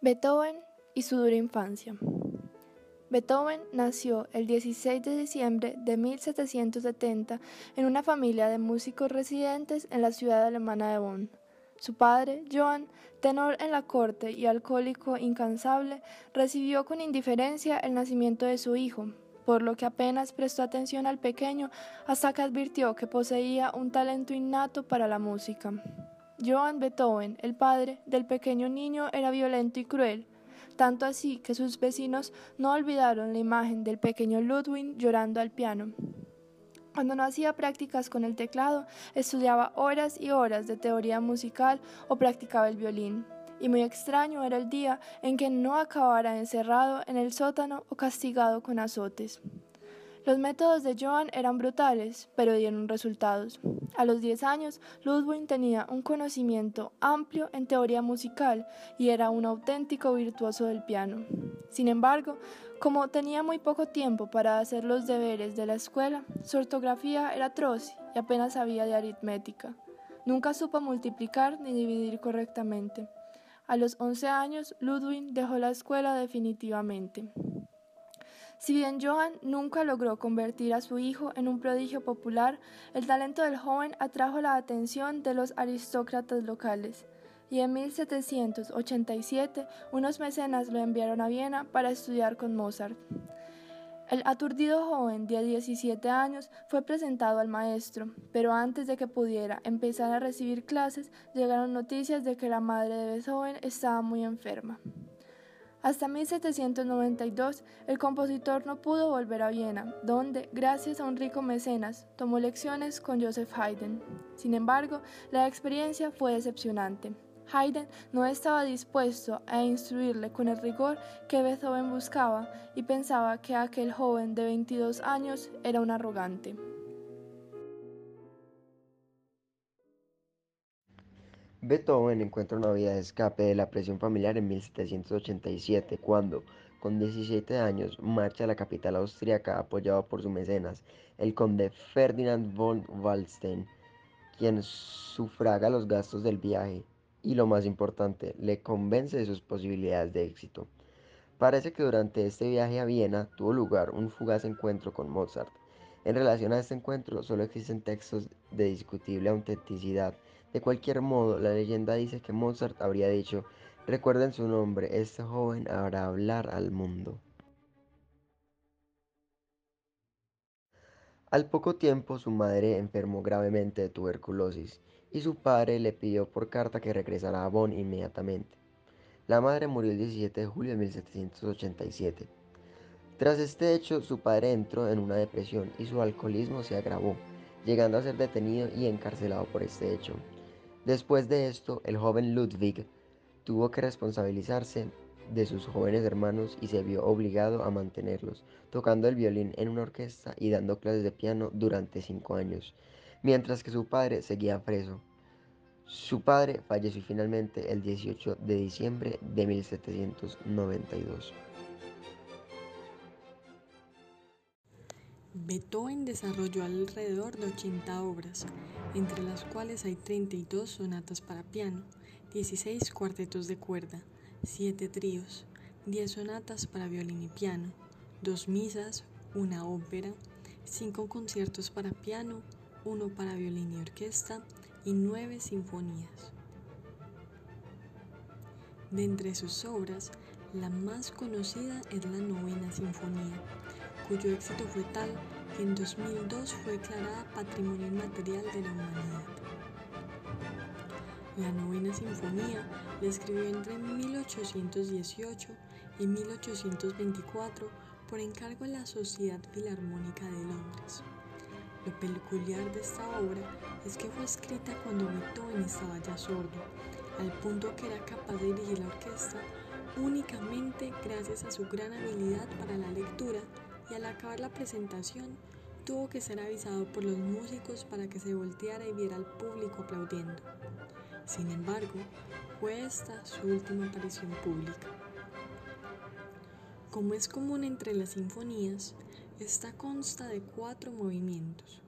Beethoven y su dura infancia. Beethoven nació el 16 de diciembre de 1770 en una familia de músicos residentes en la ciudad alemana de Bonn. Su padre, Johann, tenor en la corte y alcohólico incansable, recibió con indiferencia el nacimiento de su hijo, por lo que apenas prestó atención al pequeño hasta que advirtió que poseía un talento innato para la música. Johann Beethoven, el padre del pequeño niño, era violento y cruel, tanto así que sus vecinos no olvidaron la imagen del pequeño Ludwig llorando al piano. Cuando no hacía prácticas con el teclado, estudiaba horas y horas de teoría musical o practicaba el violín. Y muy extraño era el día en que no acabara encerrado en el sótano o castigado con azotes. Los métodos de Johann eran brutales, pero dieron resultados. A los 10 años, Ludwig tenía un conocimiento amplio en teoría musical y era un auténtico virtuoso del piano. Sin embargo, como tenía muy poco tiempo para hacer los deberes de la escuela, su ortografía era atroz y apenas sabía de aritmética. Nunca supo multiplicar ni dividir correctamente. A los 11 años, Ludwig dejó la escuela definitivamente. Si bien Johann nunca logró convertir a su hijo en un prodigio popular, el talento del joven atrajo la atención de los aristócratas locales, y en 1787 unos mecenas lo enviaron a Viena para estudiar con Mozart. El aturdido joven de 17 años fue presentado al maestro, pero antes de que pudiera empezar a recibir clases llegaron noticias de que la madre de Beethoven estaba muy enferma. Hasta 1792 el compositor no pudo volver a Viena, donde, gracias a un rico mecenas, tomó lecciones con Joseph Haydn. Sin embargo, la experiencia fue decepcionante. Haydn no estaba dispuesto a instruirle con el rigor que Beethoven buscaba y pensaba que aquel joven de 22 años era un arrogante. Beethoven encuentra una vía de escape de la presión familiar en 1787, cuando, con 17 años, marcha a la capital austríaca apoyado por su mecenas, el conde Ferdinand von Waldstein, quien sufraga los gastos del viaje y, lo más importante, le convence de sus posibilidades de éxito. Parece que durante este viaje a Viena tuvo lugar un fugaz encuentro con Mozart. En relación a este encuentro solo existen textos de discutible autenticidad de cualquier modo, la leyenda dice que Mozart habría dicho, recuerden su nombre, este joven hará hablar al mundo. Al poco tiempo su madre enfermó gravemente de tuberculosis y su padre le pidió por carta que regresara a Bonn inmediatamente. La madre murió el 17 de julio de 1787. Tras este hecho, su padre entró en una depresión y su alcoholismo se agravó, llegando a ser detenido y encarcelado por este hecho. Después de esto, el joven Ludwig tuvo que responsabilizarse de sus jóvenes hermanos y se vio obligado a mantenerlos, tocando el violín en una orquesta y dando clases de piano durante cinco años, mientras que su padre seguía preso. Su padre falleció finalmente el 18 de diciembre de 1792. Beethoven desarrolló alrededor de 80 obras, entre las cuales hay 32 sonatas para piano, 16 cuartetos de cuerda, 7 tríos, 10 sonatas para violín y piano, 2 misas, una ópera, 5 conciertos para piano, 1 para violín y orquesta y 9 sinfonías. De entre sus obras, la más conocida es la novena sinfonía, cuyo éxito fue tal que en 2002 fue declarada Patrimonio Inmaterial de la Humanidad. La novena sinfonía la escribió entre 1818 y 1824 por encargo de la Sociedad Filarmónica de Londres. Lo peculiar de esta obra es que fue escrita cuando Beethoven estaba ya sordo, al punto que era capaz de dirigir la orquesta únicamente gracias a su gran habilidad para la lectura y al acabar la presentación tuvo que ser avisado por los músicos para que se volteara y viera al público aplaudiendo. Sin embargo, fue esta su última aparición pública. Como es común entre las sinfonías, esta consta de cuatro movimientos.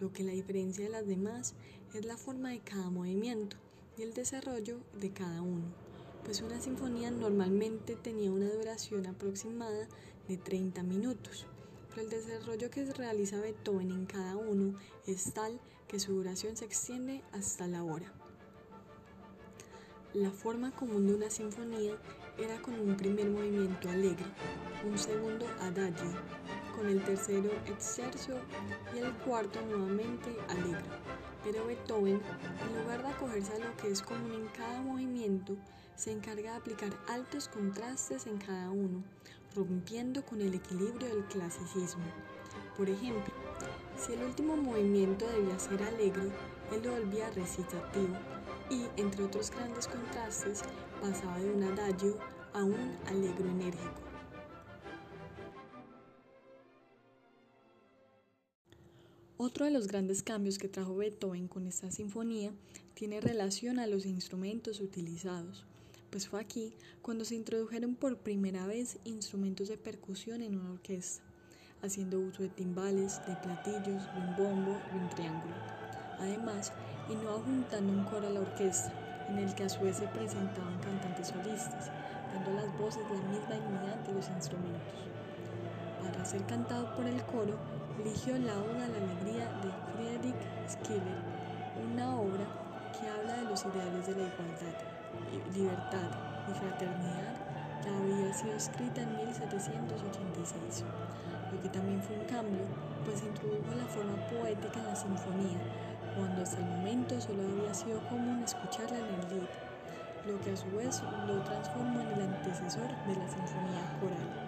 Lo que la diferencia de las demás es la forma de cada movimiento y el desarrollo de cada uno. pues una sinfonía normalmente tenía una duración aproximada de 30 minutos, pero el desarrollo que realiza Beethoven en cada uno es tal que su duración se extiende hasta la hora. La forma común de una sinfonía era con un primer movimiento alegre, un segundo adagio, con el tercero exercio y el cuarto nuevamente alegre. Pero Beethoven, en lugar de acogerse a lo que es común en cada movimiento, se encarga de aplicar altos contrastes en cada uno, rompiendo con el equilibrio del clasicismo. Por ejemplo, si el último movimiento debía ser alegre, él lo volvía recitativo y, entre otros grandes contrastes, pasaba de un adagio a un alegro enérgico. Otro de los grandes cambios que trajo Beethoven con esta sinfonía tiene relación a los instrumentos utilizados, pues fue aquí cuando se introdujeron por primera vez instrumentos de percusión en una orquesta, haciendo uso de timbales, de platillos, de un bombo y un triángulo. Además, no juntando un coro a la orquesta, en el que a su vez se presentaban cantantes solistas, dando las voces la misma dignidad de los instrumentos. Para ser cantado por el coro, eligió la Oda a la Alegría de Friedrich Schiller, una obra que habla de los ideales de la igualdad, libertad y fraternidad que había sido escrita en 1786, lo que también fue un cambio, pues introdujo la forma poética en la sinfonía, cuando hasta el momento solo había sido común escucharla en el lied, lo que a su vez lo transformó en el antecesor de la sinfonía coral.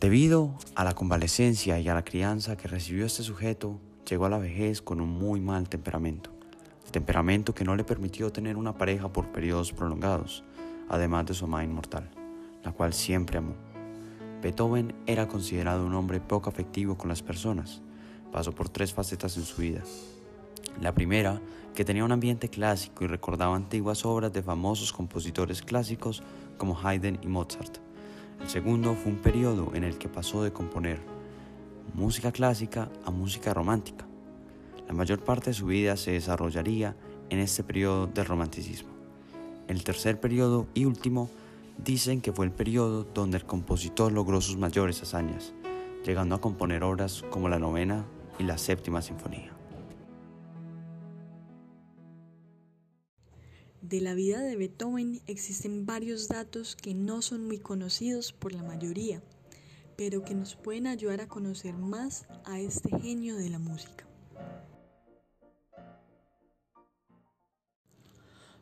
Debido a la convalecencia y a la crianza que recibió este sujeto, llegó a la vejez con un muy mal temperamento, temperamento que no le permitió tener una pareja por periodos prolongados, además de su amada inmortal, la cual siempre amó. Beethoven era considerado un hombre poco afectivo con las personas. Pasó por tres facetas en su vida. La primera, que tenía un ambiente clásico y recordaba antiguas obras de famosos compositores clásicos como Haydn y Mozart. El segundo fue un periodo en el que pasó de componer música clásica a música romántica. La mayor parte de su vida se desarrollaría en este periodo del romanticismo. El tercer periodo y último dicen que fue el periodo donde el compositor logró sus mayores hazañas, llegando a componer obras como la novena y la séptima sinfonía. De la vida de Beethoven existen varios datos que no son muy conocidos por la mayoría, pero que nos pueden ayudar a conocer más a este genio de la música.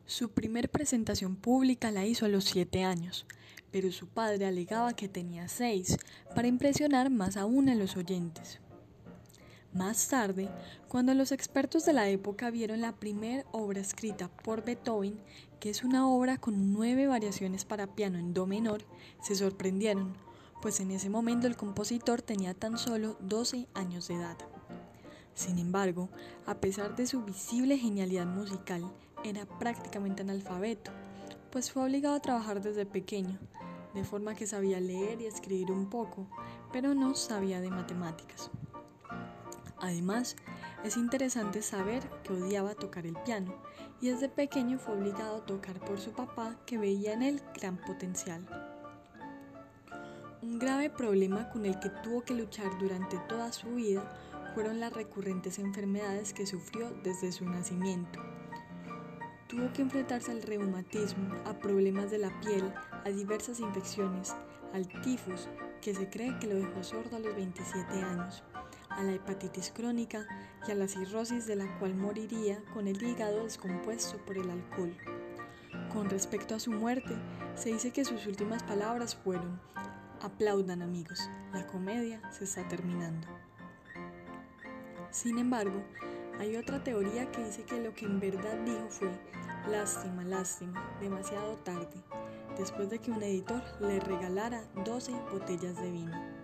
Su primer presentación pública la hizo a los siete años, pero su padre alegaba que tenía seis para impresionar más aún a los oyentes. Más tarde, cuando los expertos de la época vieron la primera obra escrita por Beethoven, que es una obra con nueve variaciones para piano en Do menor, se sorprendieron, pues en ese momento el compositor tenía tan solo 12 años de edad. Sin embargo, a pesar de su visible genialidad musical, era prácticamente analfabeto, pues fue obligado a trabajar desde pequeño, de forma que sabía leer y escribir un poco, pero no sabía de matemáticas. Además, es interesante saber que odiaba tocar el piano y desde pequeño fue obligado a tocar por su papá que veía en él gran potencial. Un grave problema con el que tuvo que luchar durante toda su vida fueron las recurrentes enfermedades que sufrió desde su nacimiento. Tuvo que enfrentarse al reumatismo, a problemas de la piel, a diversas infecciones, al tifus, que se cree que lo dejó sordo a los 27 años, a la hepatitis crónica y a la cirrosis de la cual moriría con el hígado descompuesto por el alcohol. Con respecto a su muerte, se dice que sus últimas palabras fueron, aplaudan amigos, la comedia se está terminando. Sin embargo, hay otra teoría que dice que lo que en verdad dijo fue, lástima, lástima, demasiado tarde, después de que un editor le regalara 12 botellas de vino.